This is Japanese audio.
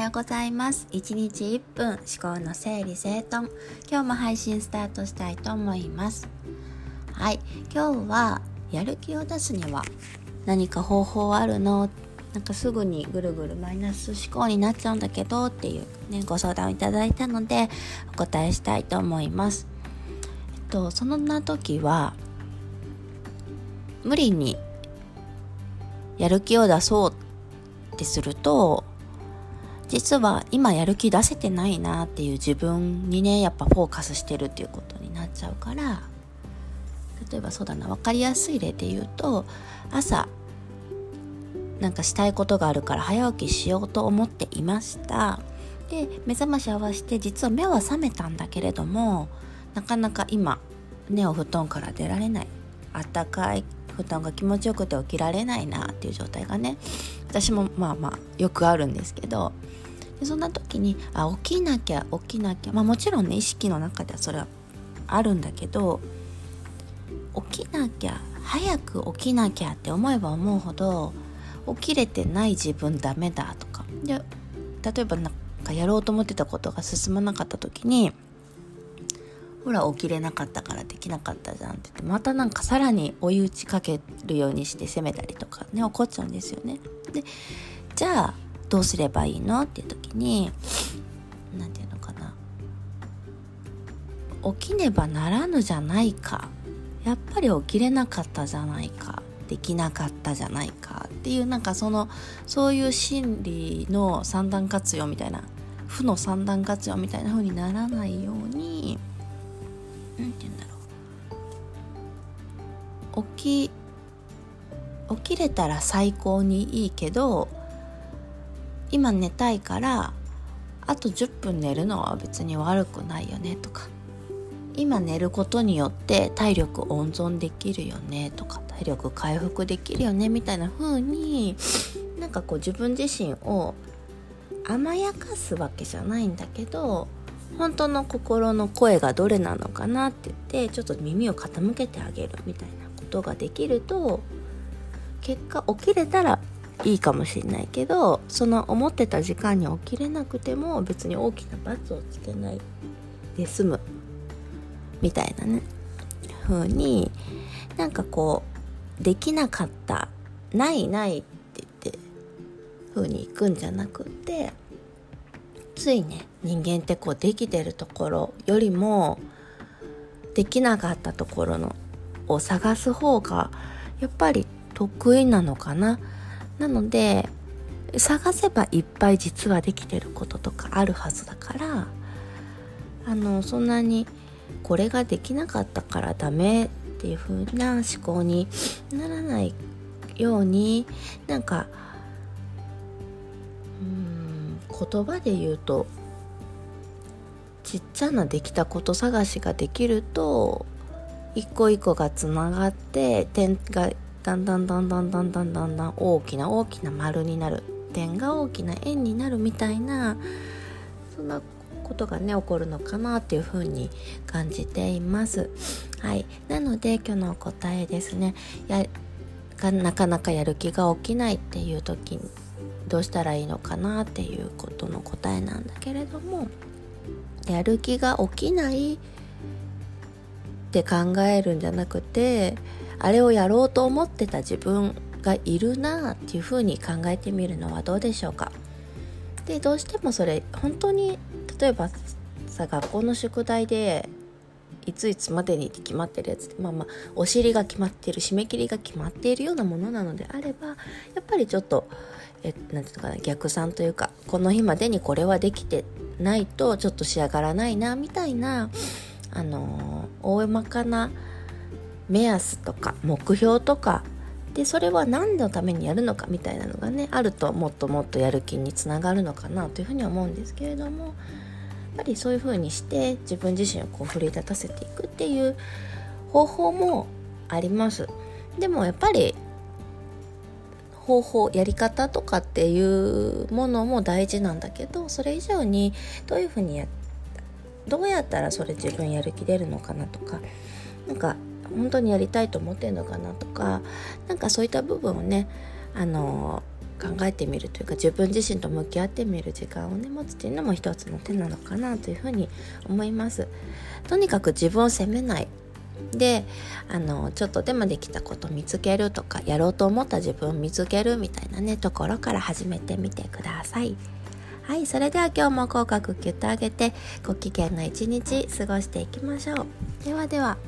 はようございます。1日1分思考の整理整頓。今日も配信スタートしたいと思います。はい。今日はやる気を出すには何か方法あるの？なんかすぐにぐるぐるマイナス思考になっちゃうんだけどっていうねご相談をいただいたのでお答えしたいと思います。えっとそんな時は無理にやる気を出そうってすると実は今やる気出せてないなっていう自分にねやっぱフォーカスしてるっていうことになっちゃうから。例えばそうだな分かりやすい例で言うと朝なんかしたいことがあるから早起きしようと思っていました。で目覚まし合わせて実は目は覚めたんだけれどもなかなか今ねお布団から出られない。あったかい布団が気持ちよくて起きられないなっていう状態がね私もまあまあよくあるんですけどでそんな時にあ起きなきゃ起きなきゃまあもちろんね意識の中ではそれはあるんだけど起きなきゃ早く起きなきゃって思えば思うほど起きれてない自分ダメだとか。で例えばなんかやろうと思ってたことが進まなかった時にほら起きれなかったからできなかったじゃんって言ってまたなんかさらに追い打ちかけるようにして責めたりとかね怒っちゃうんですよね。でじゃあどうすればいいのっていう時に何て言うのかな。起きねばならぬじゃないか。やっぱり起きれなかったじゃないか。できなかったじゃないか。っていうなんかそのそういう心理の三段活用みたいな負の三段活用みたいな風にならないように起き起きれたら最高にいいけど今寝たいからあと10分寝るのは別に悪くないよねとか。今寝ることによって体力温存できるよねとか体力回復できるよねみたいな風になんかこう自分自身を甘やかすわけじゃないんだけど本当の心の声がどれなのかなって言ってちょっと耳を傾けてあげるみたいな。ことができると結果起きれたらいいかもしれないけどその思ってた時間に起きれなくても別に大きな罰をつけないで済むみたいなね風になんかこうできなかったないないって言って風に行くんじゃなくってついね人間ってこうできてるところよりもできなかったところのを探す方がやっぱり得意なのかな。なので探せばいっぱい実はできてることとかあるはずだからあのそんなにこれができなかったからダメっていう風な思考にならないようになんかうん言葉で言うとちっちゃなできたこと探しができると一個一個がつながって点がだんだんだんだんだんだんだんだん大きな大きな丸になる点が大きな円になるみたいなそんなことがね起こるのかなっていうふうに感じています。はい、なので今日の答えですねやなかなかやる気が起きないっていう時にどうしたらいいのかなっていうことの答えなんだけれどもやる気が起きないって考えるんじゃなくてあれをやろうと思ってた自分がいるなっていうふうに考えてみるのはどうでしょうか。でどうしてもそれ本当に例えばさ学校の宿題でいついつまでにって決まってるやつまあまあお尻が決まってる締め切りが決まっているようなものなのであればやっぱりちょっとえなんていうのかな逆算というかこの日までにこれはできてないとちょっと仕上がらないなみたいなあのー、大まかな目安とか目標とか。でそれは何のためにやるのかみたいなのがねあるともっともっとやる気につながるのかなというふうには思うんですけれどもやっぱりそういうふうにして自分自身をこう奮い立たせていくっていう方法もあります。でもやっぱり方法やり方とかっていうものも大事なんだけどそれ以上にどういうふうにやどうやったらそれ自分やる気出るのかなとかなんか本当にやりたいと思ってるのかなとかなんかそういった部分をねあの考えてみるというか自分自身と向き合ってみる時間をね持つっていうのも一つの手なのかなというふうに思いますとにかく自分を責めないであのちょっとでもできたこと見つけるとかやろうと思った自分を見つけるみたいなねところから始めてみてください。はい、それでは今日も口角キュッと上げてご機嫌な一日過ごしていきましょう。ではでは。